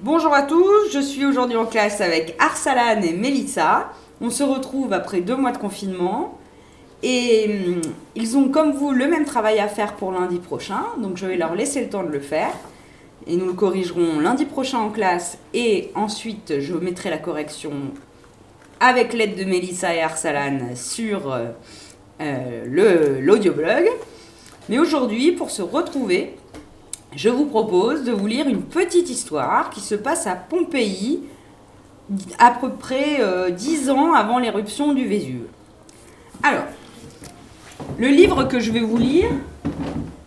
Bonjour à tous, je suis aujourd'hui en classe avec Arsalan et Melissa. On se retrouve après deux mois de confinement et hum, ils ont comme vous le même travail à faire pour lundi prochain, donc je vais leur laisser le temps de le faire. Et nous le corrigerons lundi prochain en classe et ensuite je mettrai la correction avec l'aide de Melissa et Arsalan sur euh, euh, l'audioblog. Mais aujourd'hui, pour se retrouver, je vous propose de vous lire une petite histoire qui se passe à Pompéi, à peu près euh, 10 ans avant l'éruption du Vésuve. Alors, le livre que je vais vous lire,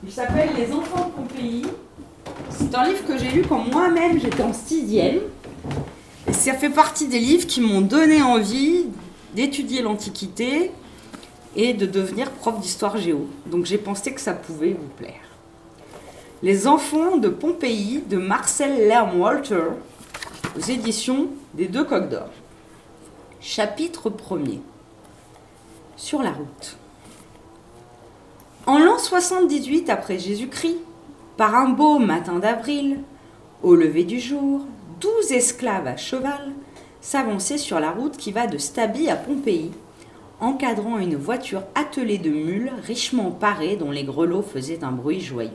il s'appelle Les enfants de Pompéi. C'est un livre que j'ai lu quand moi-même j'étais en sixième. Et ça fait partie des livres qui m'ont donné envie d'étudier l'Antiquité et de devenir prof d'histoire géo. Donc j'ai pensé que ça pouvait vous plaire. Les enfants de Pompéi de Marcel Lerm-Walter aux éditions des Deux Coques d'Or. Chapitre 1er. Sur la route. En l'an 78 après Jésus-Christ, par un beau matin d'avril, au lever du jour, douze esclaves à cheval s'avançaient sur la route qui va de Stabie à Pompéi, encadrant une voiture attelée de mules richement parées dont les grelots faisaient un bruit joyeux.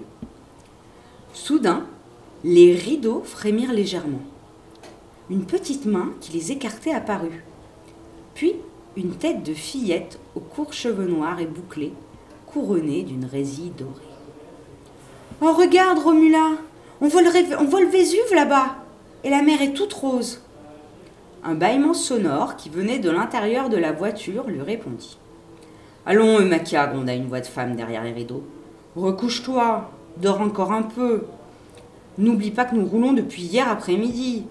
Soudain, les rideaux frémirent légèrement. Une petite main qui les écartait apparut. Puis une tête de fillette aux courts cheveux noirs et bouclés, couronnée d'une résille dorée. Oh, regarde, Romula, on voit le, on voit le Vésuve là-bas, et la mer est toute rose. Un bâillement sonore qui venait de l'intérieur de la voiture lui répondit. Allons, Eumakia, gronda une voix de femme derrière les rideaux. Recouche-toi, dors encore un peu. N'oublie pas que nous roulons depuis hier après-midi.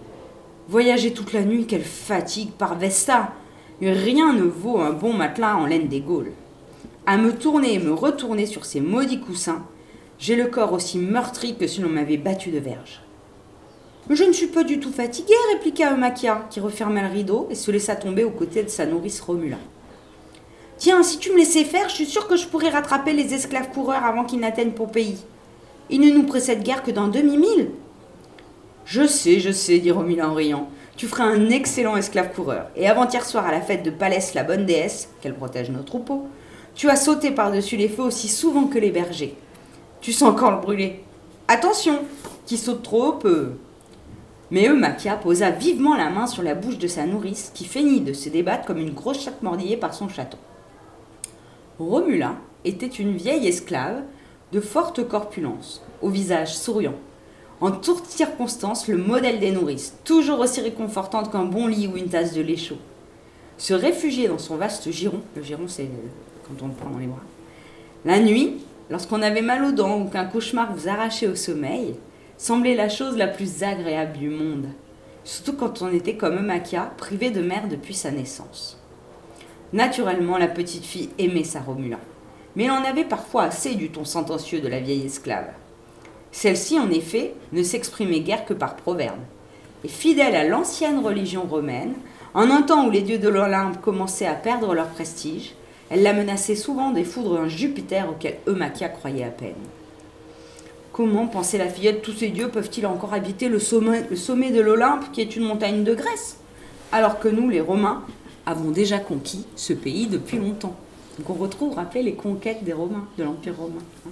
Voyager toute la nuit, quelle fatigue par Vesta. Rien ne vaut un bon matelas en laine des Gaules. À me tourner et me retourner sur ces maudits coussins, j'ai le corps aussi meurtri que si l'on m'avait battu de verge. Je ne suis pas du tout fatiguée, répliqua Eumakia, qui referma le rideau et se laissa tomber aux côtés de sa nourrice Romula. Tiens, si tu me laissais faire, je suis sûre que je pourrais rattraper les esclaves coureurs avant qu'ils n'atteignent Pompéi. Ils ne nous précèdent guère que d'un demi-mille. Je sais, je sais, dit Romula en riant. Tu feras un excellent esclave coureur. Et avant-hier soir, à la fête de Palès, la bonne déesse, qu'elle protège nos troupeaux, tu as sauté par-dessus les feux aussi souvent que les bergers. Tu sens encore le brûler. Attention, qui saute trop peu. Mais Eumakia posa vivement la main sur la bouche de sa nourrice, qui feignit de se débattre comme une grosse chatte mordillée par son chaton. Romula était une vieille esclave de forte corpulence, au visage souriant. En toutes circonstances, le modèle des nourrices, toujours aussi réconfortante qu'un bon lit ou une tasse de lait chaud. Se réfugier dans son vaste giron, le giron c'est quand on le prend dans les bras, la nuit, lorsqu'on avait mal aux dents ou qu'un cauchemar vous arrachait au sommeil, semblait la chose la plus agréable du monde, surtout quand on était comme Eumakia, privé de mère depuis sa naissance. Naturellement, la petite fille aimait sa Romula, mais elle en avait parfois assez du ton sentencieux de la vieille esclave. Celle-ci, en effet, ne s'exprimait guère que par proverbe. Et fidèle à l'ancienne religion romaine, en un temps où les dieux de l'Olympe commençaient à perdre leur prestige, elle la menaçait souvent des foudres d'un Jupiter auquel Eumakia croyait à peine. Comment, pensait la fillette, tous ces dieux peuvent-ils encore habiter le sommet de l'Olympe, qui est une montagne de Grèce, alors que nous, les Romains, avons déjà conquis ce pays depuis longtemps Donc on retrouve, rappelez, les conquêtes des Romains, de l'Empire romain. hein.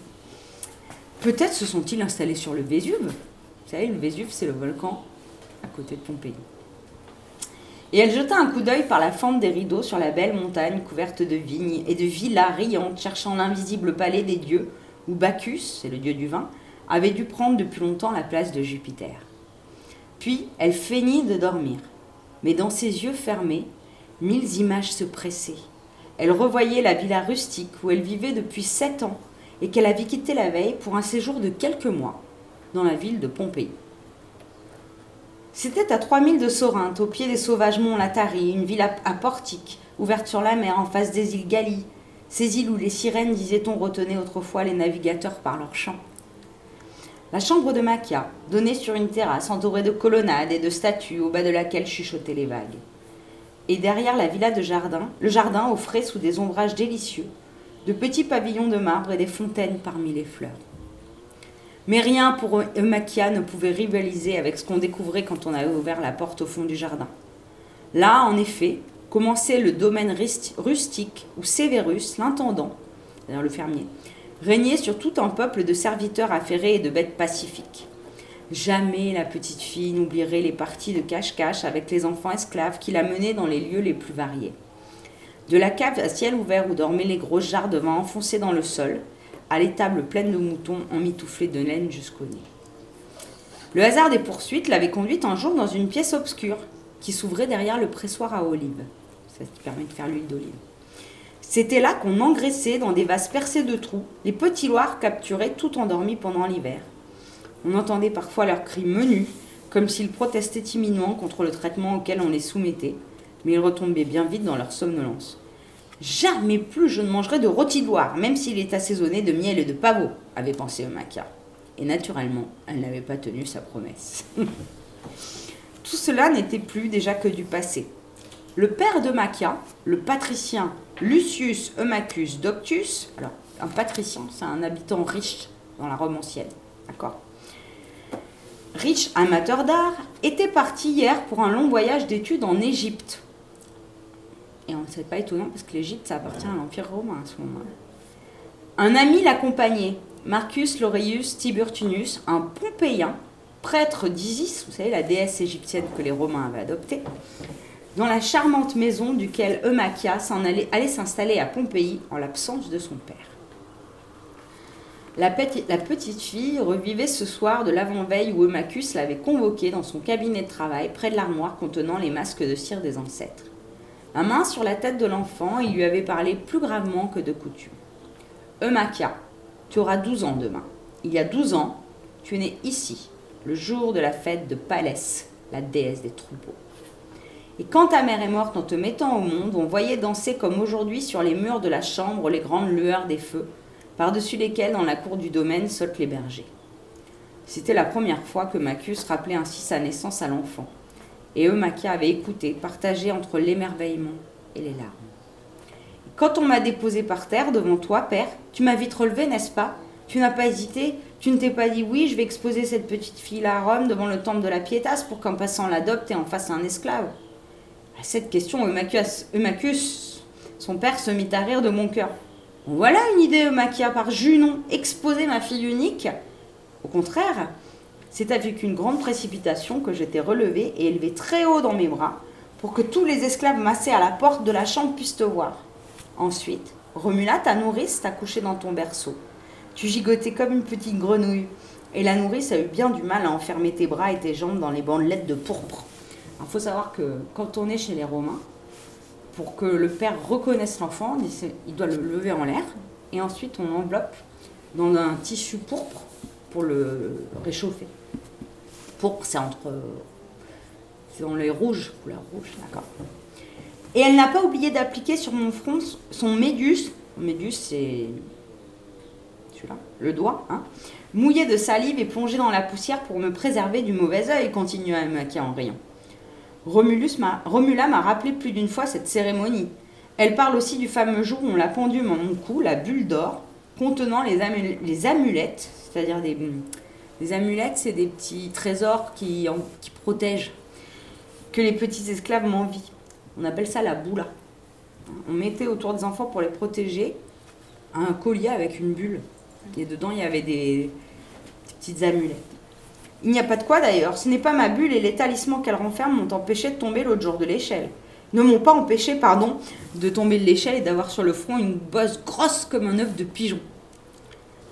Peut-être se sont-ils installés sur le Vésuve. Vous savez, le Vésuve, c'est le volcan à côté de Pompéi. Et elle jeta un coup d'œil par la fente des rideaux sur la belle montagne couverte de vignes et de villas riantes cherchant l'invisible palais des dieux, où Bacchus, c'est le dieu du vin, avait dû prendre depuis longtemps la place de Jupiter. Puis elle feignit de dormir, mais dans ses yeux fermés, mille images se pressaient. Elle revoyait la villa rustique où elle vivait depuis sept ans et qu'elle avait quittée la veille pour un séjour de quelques mois dans la ville de Pompéi. C'était à 3000 de Sorinthe, au pied des sauvages monts Latari, une ville à, portique, ouverte sur la mer en face des îles Gallie, ces îles où les sirènes, disait-on, retenaient autrefois les navigateurs par leurs chants. La chambre de Macia donnait sur une terrasse entourée de colonnades et de statues au bas de laquelle chuchotaient les vagues. Et derrière la villa de jardin, le jardin offrait sous des ombrages délicieux de petits pavillons de marbre et des fontaines parmi les fleurs. Mais rien pour Eumakia ne pouvait rivaliser avec ce qu'on découvrait quand on avait ouvert la porte au fond du jardin. Là, en effet, commençait le domaine rustique où Sévérus, l'intendant, le fermier, régnait sur tout un peuple de serviteurs affairés et de bêtes pacifiques. Jamais la petite fille n'oublierait les parties de cache-cache avec les enfants esclaves qui la menaient dans les lieux les plus variés. De la cave à ciel ouvert où dormaient les grosses jarres de vin enfoncées dans le sol, à l'étable pleine de moutons emmitouflés de laine jusqu'au nez. Le hasard des poursuites l'avait conduite un jour dans une pièce obscure qui s'ouvrait derrière le pressoir à olives. Ça permet de faire l'huile d'olive. C'était là qu'on engraissait dans des vases percés de trous les petits loirs capturés tout endormis pendant l'hiver. On entendait parfois leurs cris menus, comme s'ils protestaient timidement contre le traitement auquel on les soumettait, mais ils retombaient bien vite dans leur somnolence. Jamais plus je ne mangerai de rôti de même s'il est assaisonné de miel et de pavot, avait pensé Maca. Et naturellement, elle n'avait pas tenu sa promesse. Tout cela n'était plus déjà que du passé. Le père de Macia, le patricien Lucius Eumacus Doctus, alors un patricien, c'est un habitant riche dans la Rome ancienne, d'accord? Riche amateur d'art, était parti hier pour un long voyage d'études en Égypte. Et on ne sait pas étonnant parce que l'Égypte, ça appartient à l'Empire romain à ce moment-là. Un ami l'accompagnait, Marcus Laureus Tiburtinus, un Pompéien, prêtre d'Isis, vous savez, la déesse égyptienne que les Romains avaient adoptée, dans la charmante maison duquel allait, allait s'installer à Pompéi en l'absence de son père. La, petite fille revivait ce soir de l'avant-veille où Eumacus l'avait convoquée dans son cabinet de travail près de l'armoire contenant les masques de cire des ancêtres. La main sur la tête de l'enfant, il lui avait parlé plus gravement que de coutume. Eumakia, tu auras 12 ans demain. Il y a 12 ans, tu es né ici, le jour de la fête de Palès, la déesse des troupeaux. Et quand ta mère est morte en te mettant au monde, on voyait danser comme aujourd'hui sur les murs de la chambre les grandes lueurs des feux, par-dessus lesquelles dans la cour du domaine sautent les bergers. C'était la première fois que Macus rappelait ainsi sa naissance à l'enfant et Eumakia avait écouté, partagé entre l'émerveillement et les larmes. Quand on m'a déposé par terre devant toi, père, tu m'as vite relevé, n'est-ce pas? Tu n'as pas hésité Tu ne t'es pas dit oui, je vais exposer cette petite fille-là à Rome devant le temple de la Pietas pour qu'un passant l'adopte et en fasse un esclave À cette question, Eumacus, son père, se mit à rire de mon cœur. Voilà une idée, Eumakia, par Junon, exposer ma fille unique. Au contraire, c'est avec une grande précipitation que j'étais relevé et élevé très haut dans mes bras pour que tous les esclaves massés à la porte de la chambre puissent te voir. Ensuite, Romula, ta nourrice, t'a couché dans ton berceau. Tu gigotais comme une petite grenouille et la nourrice a eu bien du mal à enfermer tes bras et tes jambes dans les bandelettes de pourpre. Il faut savoir que quand on est chez les Romains, pour que le père reconnaisse l'enfant, il doit le lever en l'air et ensuite on enveloppe dans un tissu pourpre pour le réchauffer c'est entre. C'est dans les rouges, couleur rouge, d'accord. Et elle n'a pas oublié d'appliquer sur mon front son médus. Médus, c'est. Celui-là, le doigt, hein, mouillé de salive et plongé dans la poussière pour me préserver du mauvais œil, continua Emaki en riant. Romulus Romula m'a rappelé plus d'une fois cette cérémonie. Elle parle aussi du fameux jour où on l'a pendu à mon cou, la bulle d'or, contenant les, amulettes, c'est-à-dire des, les amulettes, c'est des petits trésors qui, qui protègent, que les petits esclaves m'envient. On appelle ça la boula. On mettait autour des enfants pour les protéger un collier avec une bulle. Et dedans, il y avait des, petites amulettes. Il n'y a pas de quoi d'ailleurs. Ce n'est pas ma bulle et les talismans qu'elle renferme m'ont empêché de tomber l'autre jour de l'échelle. Ne m'ont pas empêché, pardon, de tomber de l'échelle et d'avoir sur le front une bosse grosse comme un œuf de pigeon.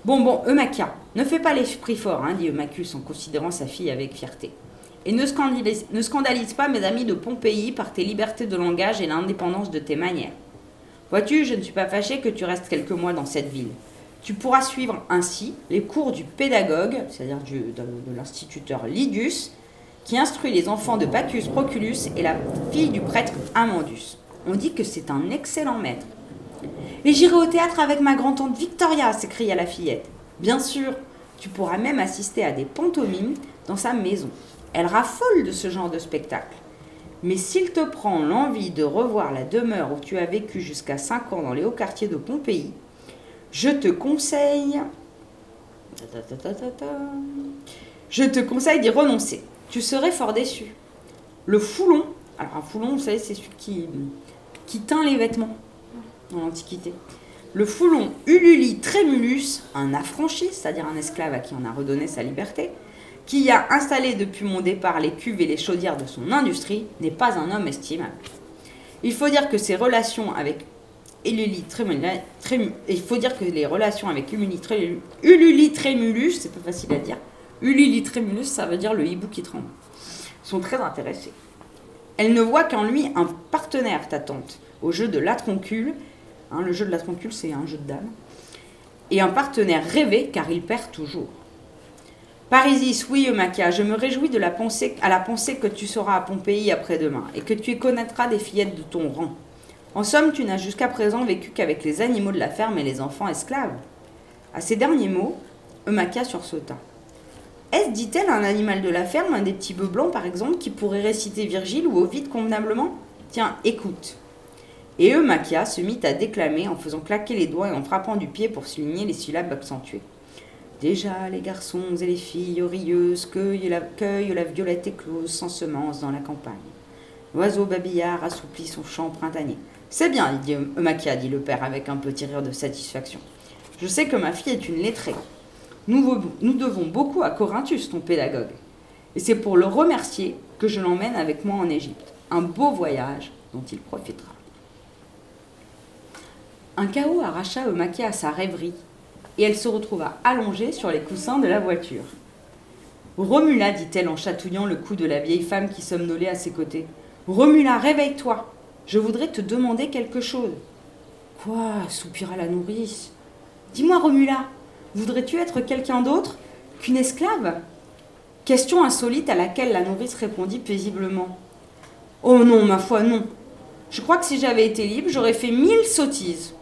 Bon, bon, Eumakia, ne fais pas l'esprit fort, hein, dit Eumacus en considérant sa fille avec fierté. Et ne scandalise, ne scandalise pas mes amis de Pompéi par tes libertés de langage et l'indépendance de tes manières. Vois-tu, je ne suis pas fâché que tu restes quelques mois dans cette ville. Tu pourras suivre ainsi les cours du pédagogue, c'est-à-dire de, l'instituteur Lidius, qui instruit les enfants de Bacchus Proculus et la fille du prêtre Amandus. On dit que c'est un excellent maître. Et j'irai au théâtre avec ma grand-tante Victoria, s'écria la fillette. Bien sûr, tu pourras même assister à des pantomimes dans sa maison. Elle raffole de ce genre de spectacle. Mais s'il te prend l'envie de revoir la demeure où tu as vécu jusqu'à 5 ans dans les hauts quartiers de Pompéi, je te conseille Je te conseille d'y renoncer. Tu serais fort déçu. Le foulon, alors un foulon, vous savez, c'est celui qui, qui teint les vêtements dans l'Antiquité. Le foulon Ululi Trémulus, un affranchi, c'est-à-dire un esclave à qui on a redonné sa liberté, qui a installé depuis mon départ les cuves et les chaudières de son industrie, n'est pas un homme estimable. Il faut dire que ses relations avec Trémulus, il faut dire que les relations avec Ululi Trémulus, c'est pas facile à dire, Ululi Trémulus, ça veut dire le hibou qui tremble, sont très intéressés. Elle ne voit qu'en lui un partenaire, ta tante, au jeu de l'atroncule. Hein, le jeu de l'atroncule, c'est un jeu de dames. Et un partenaire rêvé, car il perd toujours. Parisis, oui, Eumakia, je me réjouis de la à la pensée que tu seras à Pompéi après-demain, et que tu y connaîtras des fillettes de ton rang. En somme, tu n'as jusqu'à présent vécu qu'avec les animaux de la ferme et les enfants esclaves. À ces derniers mots, Eumakia sursauta. Est-ce, dit-elle, un animal de la ferme, un des petits bœufs blancs par exemple, qui pourrait réciter Virgile ou Ovide convenablement? Tiens, écoute. Et Eumakia se mit à déclamer en faisant claquer les doigts et en frappant du pied pour souligner les syllabes accentuées. Déjà, les garçons et les filles rieuses cueillent la, la violette éclose sans semence dans la campagne. L'oiseau babillard assouplit son chant printanier. C'est bien, dit dit le père avec un petit rire de satisfaction. Je sais que ma fille est une lettrée. Nous, devons beaucoup à Corinthus, ton pédagogue. Et c'est pour le remercier que je l'emmène avec moi en Égypte. Un beau voyage dont il profitera. Un chaos arracha Eumakia à sa rêverie et elle se retrouva allongée sur les coussins de la voiture. Romula, dit-elle en chatouillant le cou de la vieille femme qui somnolait à ses côtés. Romula, réveille-toi. Je voudrais te demander quelque chose. Quoi soupira la nourrice? Dis-moi, Romula, Voudrais-tu être quelqu'un d'autre qu'une esclave? Question insolite à laquelle la nourrice répondit paisiblement. Oh non, ma foi, non. Je crois que si j'avais été libre, j'aurais fait mille sottises.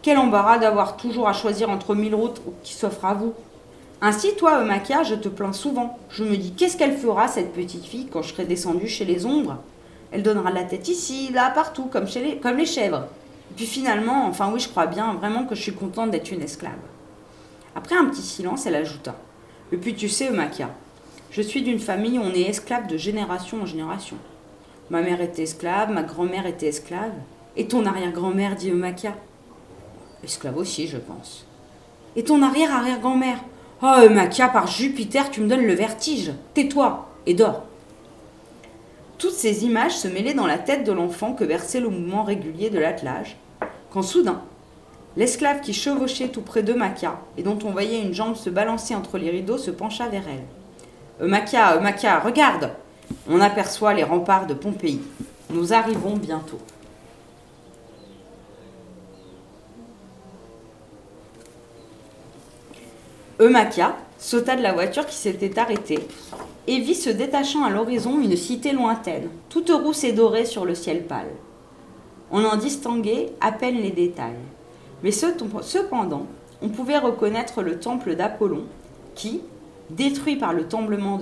Quel embarras d'avoir toujours à choisir entre mille routes qui s'offrent à vous. Ainsi, toi, Eumakia, je te plains souvent. Je me dis, qu'est-ce qu'elle fera, cette petite fille, quand je serai descendue chez les ombres? Elle donnera la tête ici, là, partout, comme, les, chèvres. Et puis finalement, enfin oui, je crois bien vraiment que je suis contente d'être une esclave. Après un petit silence, elle ajouta Et puis tu sais, Eumakia, je suis d'une famille où on est esclave de génération en génération. Ma mère était esclave, ma grand-mère était esclave, et ton arrière-grand-mère, dit Eumakia. Esclave aussi, je pense. Et ton arrière-arrière-grand-mère? Oh, Eumakia, par Jupiter, tu me donnes le vertige. Tais-toi et dors. Toutes ces images se mêlaient dans la tête de l'enfant que versait le mouvement régulier de l'attelage, quand soudain, L'esclave qui chevauchait tout près de Makia et dont on voyait une jambe se balancer entre les rideaux se pencha vers elle. Eumakia, Eumakia, regarde On aperçoit les remparts de Pompéi. Nous arrivons bientôt. Eumakia sauta de la voiture qui s'était arrêtée et vit se détachant à l'horizon une cité lointaine, toute rousse et dorée sur le ciel pâle. On en distinguait à peine les détails. Mais cependant, on pouvait reconnaître le temple d'Apollon qui, détruit par le tremblement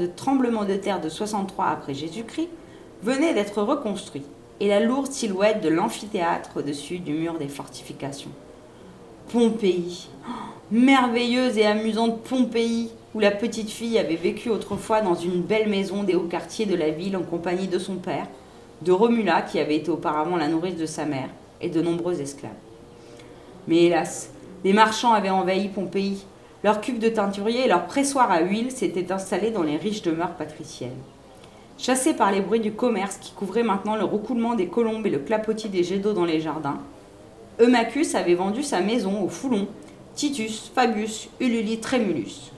de, terre de 63 après Jésus-Christ, venait d'être reconstruit, et la lourde silhouette de l'amphithéâtre au-dessus du mur des fortifications. Pompéi, oh, merveilleuse et amusante Pompéi, où la petite fille avait vécu autrefois dans une belle maison des hauts quartiers de la ville en compagnie de son père, de Romula qui avait été auparavant la nourrice de sa mère, et de nombreux esclaves. Mais hélas, les marchands avaient envahi Pompéi. Leurs cubes de teinturier et leurs pressoirs à huile s'étaient installés dans les riches demeures patriciennes. Chassés par les bruits du commerce qui couvraient maintenant le recoulement des colombes et le clapotis des jets d'eau dans les jardins, Eumachus avait vendu sa maison aux Foulons, Titus, Fabius, Ululi, Trémulus.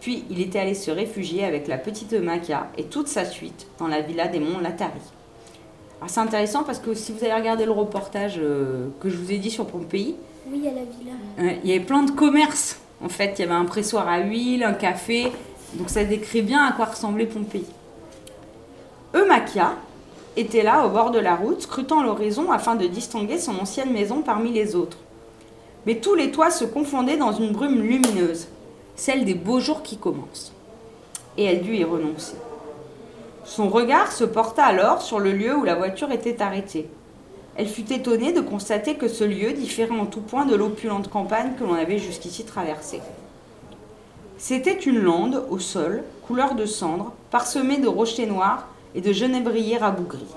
Puis il était allé se réfugier avec la petite Eumacia et toute sa suite dans la villa des monts Latari. C'est intéressant parce que si vous avez regardé le reportage euh, que je vous ai dit sur Pompéi, oui, il y a la villa. il y avait plein de commerces. En fait, il y avait un pressoir à huile, un café. Donc ça décrit bien à quoi ressemblait Pompéi. Eumakia était là au bord de la route, scrutant l'horizon afin de distinguer son ancienne maison parmi les autres. Mais tous les toits se confondaient dans une brume lumineuse, celle des beaux jours qui commencent. Et elle dut y renoncer. Son regard se porta alors sur le lieu où la voiture était arrêtée. Elle fut étonnée de constater que ce lieu différait en tout point de l'opulente campagne que l'on avait jusqu'ici traversée. C'était une lande au sol, couleur de cendre, parsemée de rochers noirs et de genévriers rabougris.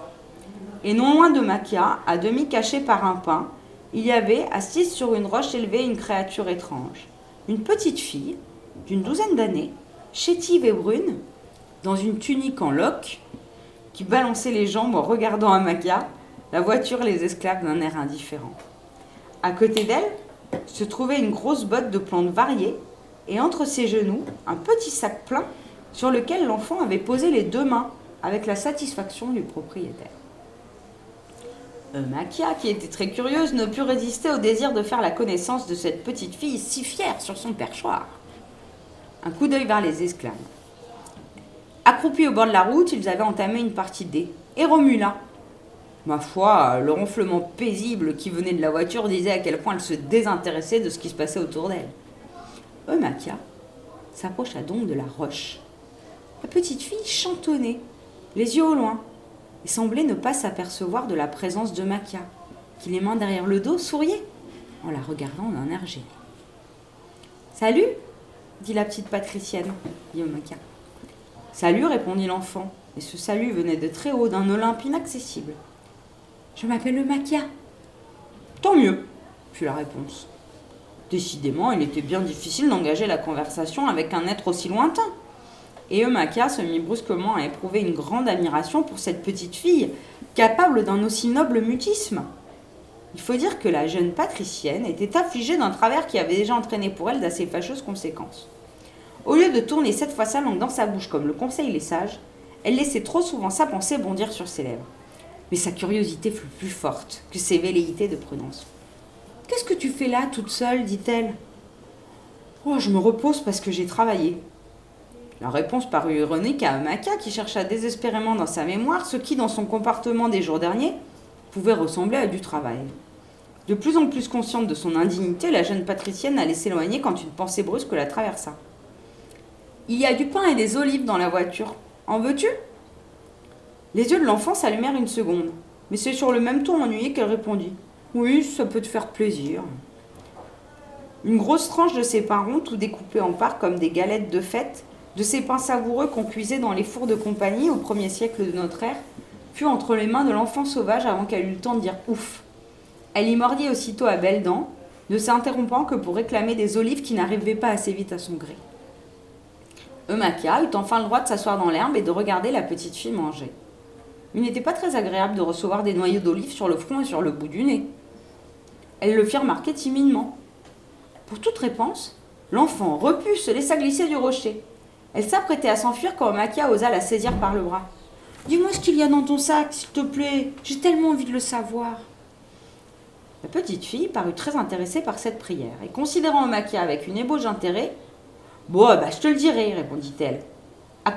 Et non loin de Maquia, à demi cachée par un pin, il y avait, assise sur une roche élevée, une créature étrange. Une petite fille, d'une douzaine d'années, chétive et brune, dans une tunique en loques, qui balançait les jambes en regardant Amakia, la voiture les esclaves d'un air indifférent. À côté d'elle se trouvait une grosse botte de plantes variées et entre ses genoux un petit sac plein sur lequel l'enfant avait posé les deux mains avec la satisfaction du propriétaire. Makia, qui était très curieuse, ne put résister au désir de faire la connaissance de cette petite fille si fière sur son perchoir. Un coup d'œil vers les esclaves. Accroupis au bord de la route, ils avaient entamé une partie D. Et Romula Ma foi, le ronflement paisible qui venait de la voiture disait à quel point elle se désintéressait de ce qui se passait autour d'elle. Eumakia s'approcha donc de la roche. La petite fille chantonnait, les yeux au loin, et semblait ne pas s'apercevoir de la présence de Makia, qui, les mains derrière le dos, souriait en la regardant d'un air gêné. Salut dit la petite patricienne, dit Makia. Salut, répondit l'enfant, et ce salut venait de très haut d'un Olympe inaccessible. Je m'appelle Makia. Tant mieux, fut la réponse. Décidément, il était bien difficile d'engager la conversation avec un être aussi lointain. Et Eumakia se mit brusquement à éprouver une grande admiration pour cette petite fille, capable d'un aussi noble mutisme. Il faut dire que la jeune patricienne était affligée d'un travers qui avait déjà entraîné pour elle d'assez fâcheuses conséquences. Au lieu de tourner cette fois sa langue dans sa bouche comme le conseillent les sages, elle laissait trop souvent sa pensée bondir sur ses lèvres. Mais sa curiosité fut plus forte que ses velléités de prudence. Qu'est-ce que tu fais là, toute seule? dit-elle. Oh, je me repose parce que j'ai travaillé. La réponse parut ironique à Amaka qui chercha désespérément dans sa mémoire ce qui, dans son comportement des jours derniers, pouvait ressembler à du travail. De plus en plus consciente de son indignité, la jeune patricienne allait s'éloigner quand une pensée brusque la traversa. Il y a du pain et des olives dans la voiture. En veux-tu? Les yeux de l'enfant s'allumèrent une seconde, mais c'est sur le même ton ennuyé qu'elle répondit. Oui, ça peut te faire plaisir. Une grosse tranche de ces pains ronds, tout découpés en parts comme des galettes de fête, de ces pains savoureux qu'on cuisait dans les fours de compagnie au premier siècle de notre ère, fut entre les mains de l'enfant sauvage avant qu'elle eût le temps de dire ouf. Elle y mordit aussitôt à belles dents, ne s'interrompant que pour réclamer des olives qui n'arrivaient pas assez vite à son gré. Eumakia eut enfin le droit de s'asseoir dans l'herbe et de regarder la petite fille manger. Il n'était pas très agréable de recevoir des noyaux d'olive sur le front et sur le bout du nez. Elle le fit remarquer timidement. Pour toute réponse, l'enfant repu se laissa glisser du rocher. Elle s'apprêtait à s'enfuir quand Eumakia osa la saisir par le bras. Dis-moi ce qu'il y a dans ton sac, s'il te plaît. J'ai tellement envie de le savoir. La petite fille parut très intéressée par cette prière et considérant Eumakia avec une ébauche d'intérêt, Bon, bah, je te le dirai, répondit-elle, à,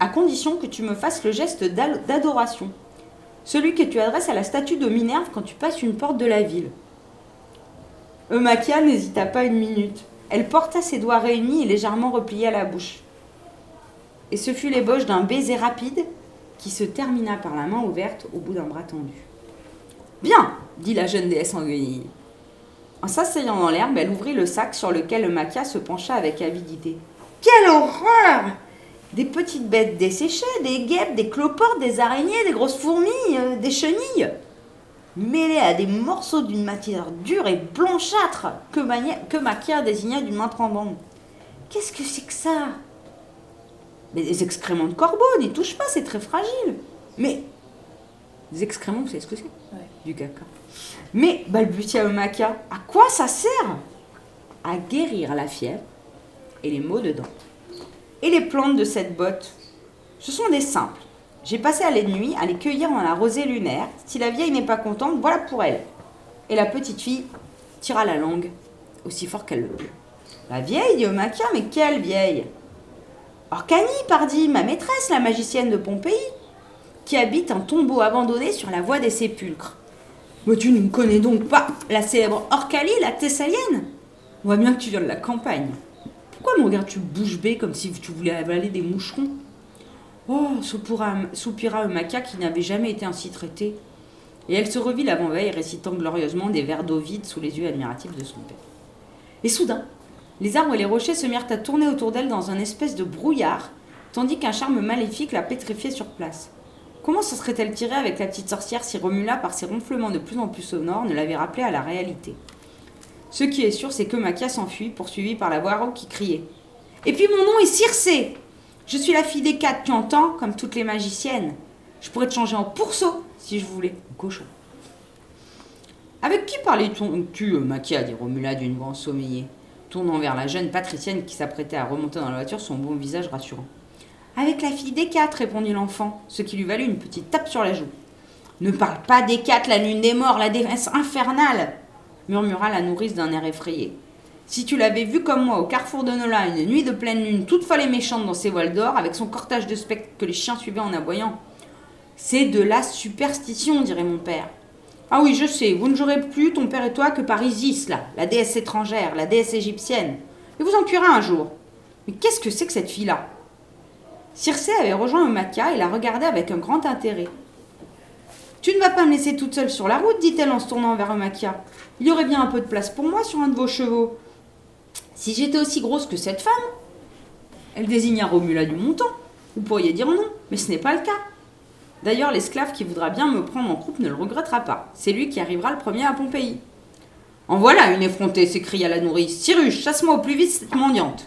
à condition que tu me fasses le geste d'adoration, celui que tu adresses à la statue de Minerve quand tu passes une porte de la ville. Eumakia n'hésita pas une minute. Elle porta ses doigts réunis et légèrement repliés à la bouche. Et ce fut l'ébauche d'un baiser rapide qui se termina par la main ouverte au bout d'un bras tendu. Bien, dit la jeune déesse en guenille. En s'asseyant dans l'herbe, elle ouvrit le sac sur lequel Maquia se pencha avec avidité. Quelle horreur Des petites bêtes desséchées, des guêpes, des cloportes, des araignées, des grosses fourmis, euh, des chenilles, mêlées à des morceaux d'une matière dure et blanchâtre que, que désigna d'une main tremblante. Qu'est-ce que c'est que ça? Mais des excréments de corbeau, n'y touche pas, c'est très fragile. Mais des excréments, vous savez ce que c'est Du caca. Mais, balbutia Maca, à quoi ça sert? À guérir la fièvre et les maux de dents. Et les plantes de cette botte? Ce sont des simples. J'ai passé à la nuit à les cueillir dans la rosée lunaire. Si la vieille n'est pas contente, voilà pour elle. Et la petite fille tira la langue aussi fort qu'elle le put. La vieille dit Maca, mais quelle vieille? Orcanie, pardi, ma maîtresse, la magicienne de Pompéi, qui habite un tombeau abandonné sur la voie des sépulcres. Mais tu ne connais donc pas la célèbre Orcalie, la thessalienne On voit bien que tu viens de la campagne. Pourquoi me regardes-tu bouche bée comme si tu voulais avaler des moucherons? Oh, soupira, soupira Eumaca qui n'avait jamais été ainsi traitée. Et elle se revit l'avant-veille récitant glorieusement des verres d'eau vides sous les yeux admiratifs de son père. Et soudain, Les arbres et les rochers se mirent à tourner autour d'elle dans un espèce de brouillard, tandis qu'un charme maléfique la pétrifiait sur place. Comment se serait-elle tirée avec la petite sorcière si Romula, par ses ronflements de plus en plus sonores, ne l'avait rappelée à la réalité? Ce qui est sûr, c'est que Maquia s'enfuit, poursuivie par la voix qui criait Et puis mon nom est Circé Je suis la fille des quatre, tu entends, comme toutes les magiciennes. Je pourrais te changer en pourceau, si je voulais. Cochon. Avec qui parlais-tu, Maquia dit Romula d'une voix ensommeillée tournant vers la jeune patricienne qui s'apprêtait à remonter dans la voiture son bon visage rassurant. Avec la fille des quatre, répondit l'enfant, ce qui lui valut une petite tape sur la joue. Ne parle pas des quatre, la lune des morts, la défense infernale murmura la nourrice d'un air effrayé. Si tu l'avais vue comme moi au carrefour de Nola, une nuit de pleine lune, toute folle et méchante dans ses voiles d'or, avec son cortège de spectres que les chiens suivaient en aboyant. C'est de la superstition, dirait mon père. Ah oui, je sais, vous ne jouerez plus, ton père et toi, que par Isis, là, la déesse étrangère, la déesse égyptienne. Et vous en cuirez un jour. Mais qu'est-ce que c'est que cette fille-là? Circé avait rejoint Eumakia et la regardait avec un grand intérêt. Tu ne vas pas me laisser toute seule sur la route, dit-elle en se tournant vers Eumakia. Il y aurait bien un peu de place pour moi sur un de vos chevaux. Si j'étais aussi grosse que cette femme Elle désigna Romula du Montant. Vous pourriez dire non, mais ce n'est pas le cas. D'ailleurs, l'esclave qui voudra bien me prendre en croupe ne le regrettera pas. C'est lui qui arrivera le premier à Pompéi. En voilà une effrontée, s'écria la nourrice. Cyrus, chasse-moi au plus vite cette mendiante.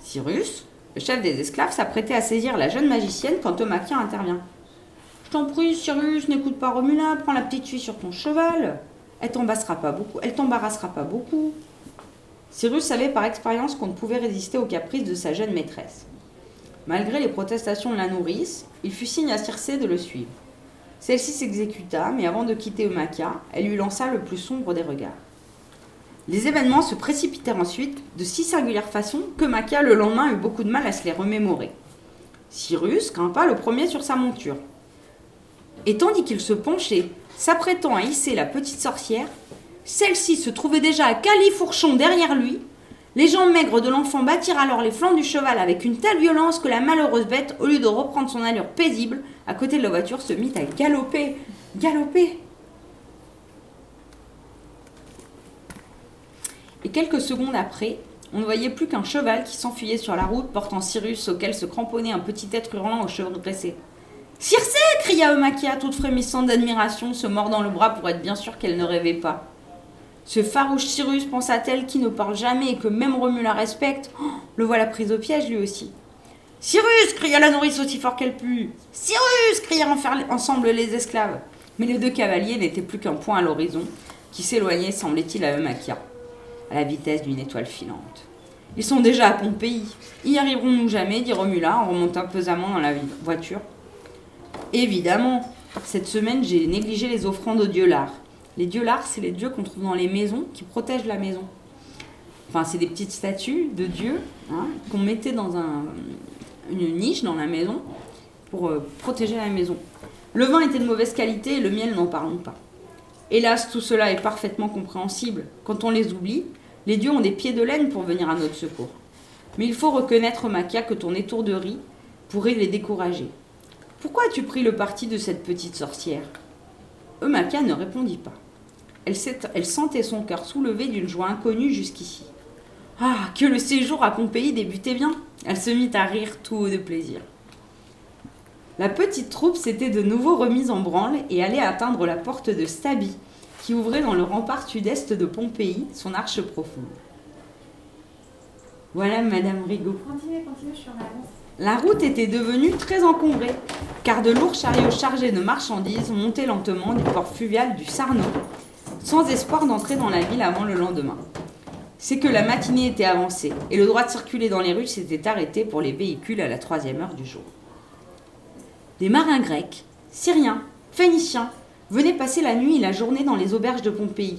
Cyrus, le chef des esclaves, s'apprêtait à saisir la jeune magicienne quand Thomaquien intervient. Je t'en prie, Cyrus, n'écoute pas Romula, prends la petite fille sur ton cheval. Elle t'embarrassera pas beaucoup. Elle t'embarrassera pas beaucoup. Cyrus savait par expérience qu'on ne pouvait résister aux caprices de sa jeune maîtresse. Malgré les protestations de la nourrice, il fut signe à Circé de le suivre. Celle-ci s'exécuta, mais avant de quitter Eumacia, elle lui lança le plus sombre des regards. Les événements se précipitèrent ensuite de si singulière façon que Macia le lendemain eut beaucoup de mal à se les remémorer. Cyrus grimpa le premier sur sa monture. Et tandis qu'il se penchait, s'apprêtant à hisser la petite sorcière, celle-ci se trouvait déjà à califourchon derrière lui, les jambes maigres de l'enfant battirent alors les flancs du cheval avec une telle violence que la malheureuse bête, au lieu de reprendre son allure paisible, à côté de la voiture, se mit à galoper. Galoper Et quelques secondes après, on ne voyait plus qu'un cheval qui s'enfuyait sur la route portant Cyrus auquel se cramponnait un petit être hurlant aux cheveux dressés. Circé cria Eumakia, toute frémissante d'admiration, se mordant le bras pour être bien sûre qu'elle ne rêvait pas. Ce farouche Cyrus, pensa-t-elle, qui ne parle jamais et que même Romu la respecte, oh, le voilà prise au piège lui aussi. Cyrus cria la nourrice aussi fort qu'elle put. Cyrus crièrent ensemble les esclaves. Mais les deux cavaliers n'étaient plus qu'un point à l'horizon, qui s'éloignait, semblait-il, à Eumakia, à la vitesse d'une étoile filante. Ils sont déjà à Pompéi. Y arriverons-nous jamais dit Romula en remontant pesamment dans la voiture. Évidemment, cette semaine j'ai négligé les offrandes aux dieux lards. Les dieux lards, c'est les dieux qu'on trouve dans les maisons qui protègent la maison. Enfin, c'est des petites statues de dieux hein, qu'on mettait dans un, une niche dans la maison pour euh, protéger la maison. Le vin était de mauvaise qualité et le miel, n'en parlons pas. Hélas, tout cela est parfaitement compréhensible. Quand on les oublie, les dieux ont des pieds de laine pour venir à notre secours. Mais il faut reconnaître, Maca, que ton étourderie pourrait les décourager. Pourquoi as-tu pris le parti de cette petite sorcière? Eumakia ne répondit pas. Elle, sentait son cœur soulevé d'une joie inconnue jusqu'ici. Ah, que le séjour à Pompéi débutait bien Elle se mit à rire tout haut de plaisir. La petite troupe s'était de nouveau remise en branle et allait atteindre la porte de Stabi, qui ouvrait dans le rempart sud-est de Pompéi son arche profonde. Voilà, Madame Rigaud. Continuez, continuez, je suis en avance. La route était devenue très encombrée, car de lourds chariots chargés de marchandises montaient lentement du port fluvial du Sarno, sans espoir d'entrer dans la ville avant le lendemain. C'est que la matinée était avancée et le droit de circuler dans les rues s'était arrêté pour les véhicules à la troisième heure du jour. Des marins grecs, syriens, phéniciens venaient passer la nuit et la journée dans les auberges de Pompéi.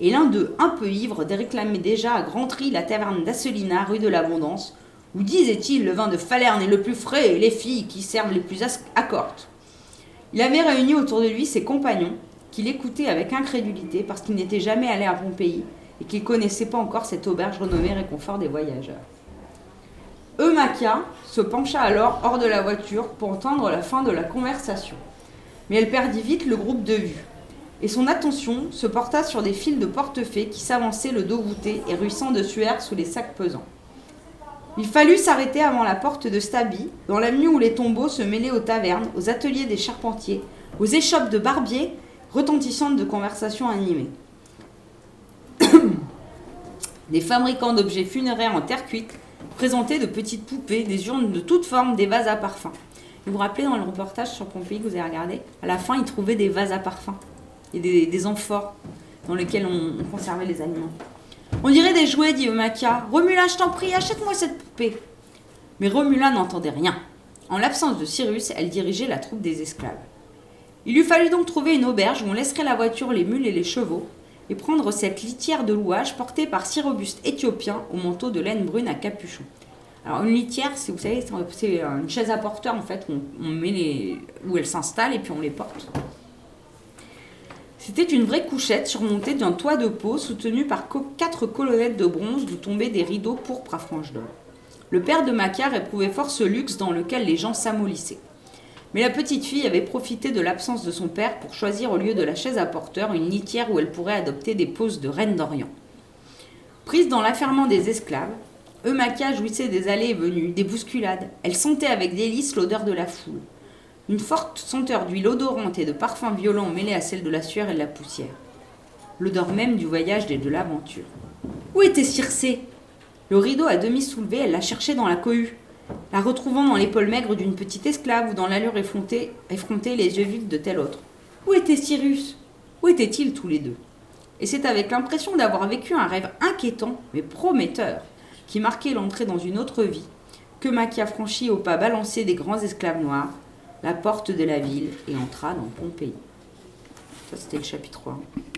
Et l'un d'eux, un peu ivre, réclamait déjà à grand tri la taverne d'Asselina, rue de l'Abondance, où disait-il le vin de Falerne est le plus frais et les filles qui servent les plus accortes. Il avait réuni autour de lui ses compagnons, qu'il écoutait avec incrédulité parce qu'il n'était jamais allé à Pompéi et qu'il ne connaissait pas encore cette auberge renommée réconfort des voyageurs. Eumacia se pencha alors hors de la voiture pour entendre la fin de la conversation. Mais elle perdit vite le groupe de vue. et son attention se porta sur des fils de portefaix qui s'avançaient le dos voûté et ruissant de sueur sous les sacs pesants. Il fallut s'arrêter avant la porte de Stabi, dans l'avenue où les tombeaux se mêlaient aux tavernes, aux ateliers des charpentiers, aux échoppes de barbiers, retentissantes de conversations animées. des fabricants d'objets funéraires en terre cuite présentaient de petites poupées, des urnes de toutes formes, des vases à parfum. Vous vous rappelez dans le reportage sur Pompéi que vous avez regardé À la fin, ils trouvaient des vases à parfum et des, amphores dans lesquels on, on conservait les aliments. On dirait des jouets, dit Eumakia. Romula, je t'en prie, achète-moi cette poupée. Mais Romula n'entendait rien. En l'absence de Cyrus, elle dirigeait la troupe des esclaves. Il lui fallut donc trouver une auberge où on laisserait la voiture, les mules et les chevaux, et prendre cette litière de louage portée par six robustes éthiopiens au manteau de laine brune à capuchon. Alors une litière, c'est vous savez, c'est une chaise à porteur en fait, où on met les, où elle s'installe et puis on les porte. C'était une vraie couchette surmontée d'un toit de peau soutenu par quatre colonnettes de bronze d'où tombaient des rideaux pourpres à franges d'or. Le père de Macar éprouvait fort ce luxe dans lequel les gens s'amollissaient. Mais la petite fille avait profité de l'absence de son père pour choisir au lieu de la chaise à porteur une litière où elle pourrait adopter des poses de reine d'Orient. Prise dans l'affairement des esclaves, Eumakia jouissait des allées et venues, des bousculades. Elle sentait avec délice l'odeur de la foule. Une forte senteur d'huile odorante et de parfums violents mêlée à celle de la sueur et de la poussière. L'odeur même du voyage et de l'aventure. Où était Circé? Le rideau à demi soulevé, elle la cherchait dans la cohue, la retrouvant dans l'épaule maigre d'une petite esclave ou dans l'allure effrontée, les yeux vifs de tel autre. Où était Cyrus? Où étaient-ils tous les deux? Et c'est avec l'impression d'avoir vécu un rêve inquiétant mais prometteur qui marquait l'entrée dans une autre vie, que Maquia franchit au pas balancé des grands esclaves noirs la porte de la ville et entra dans Pompéi. Ça, c'était le chapitre 1.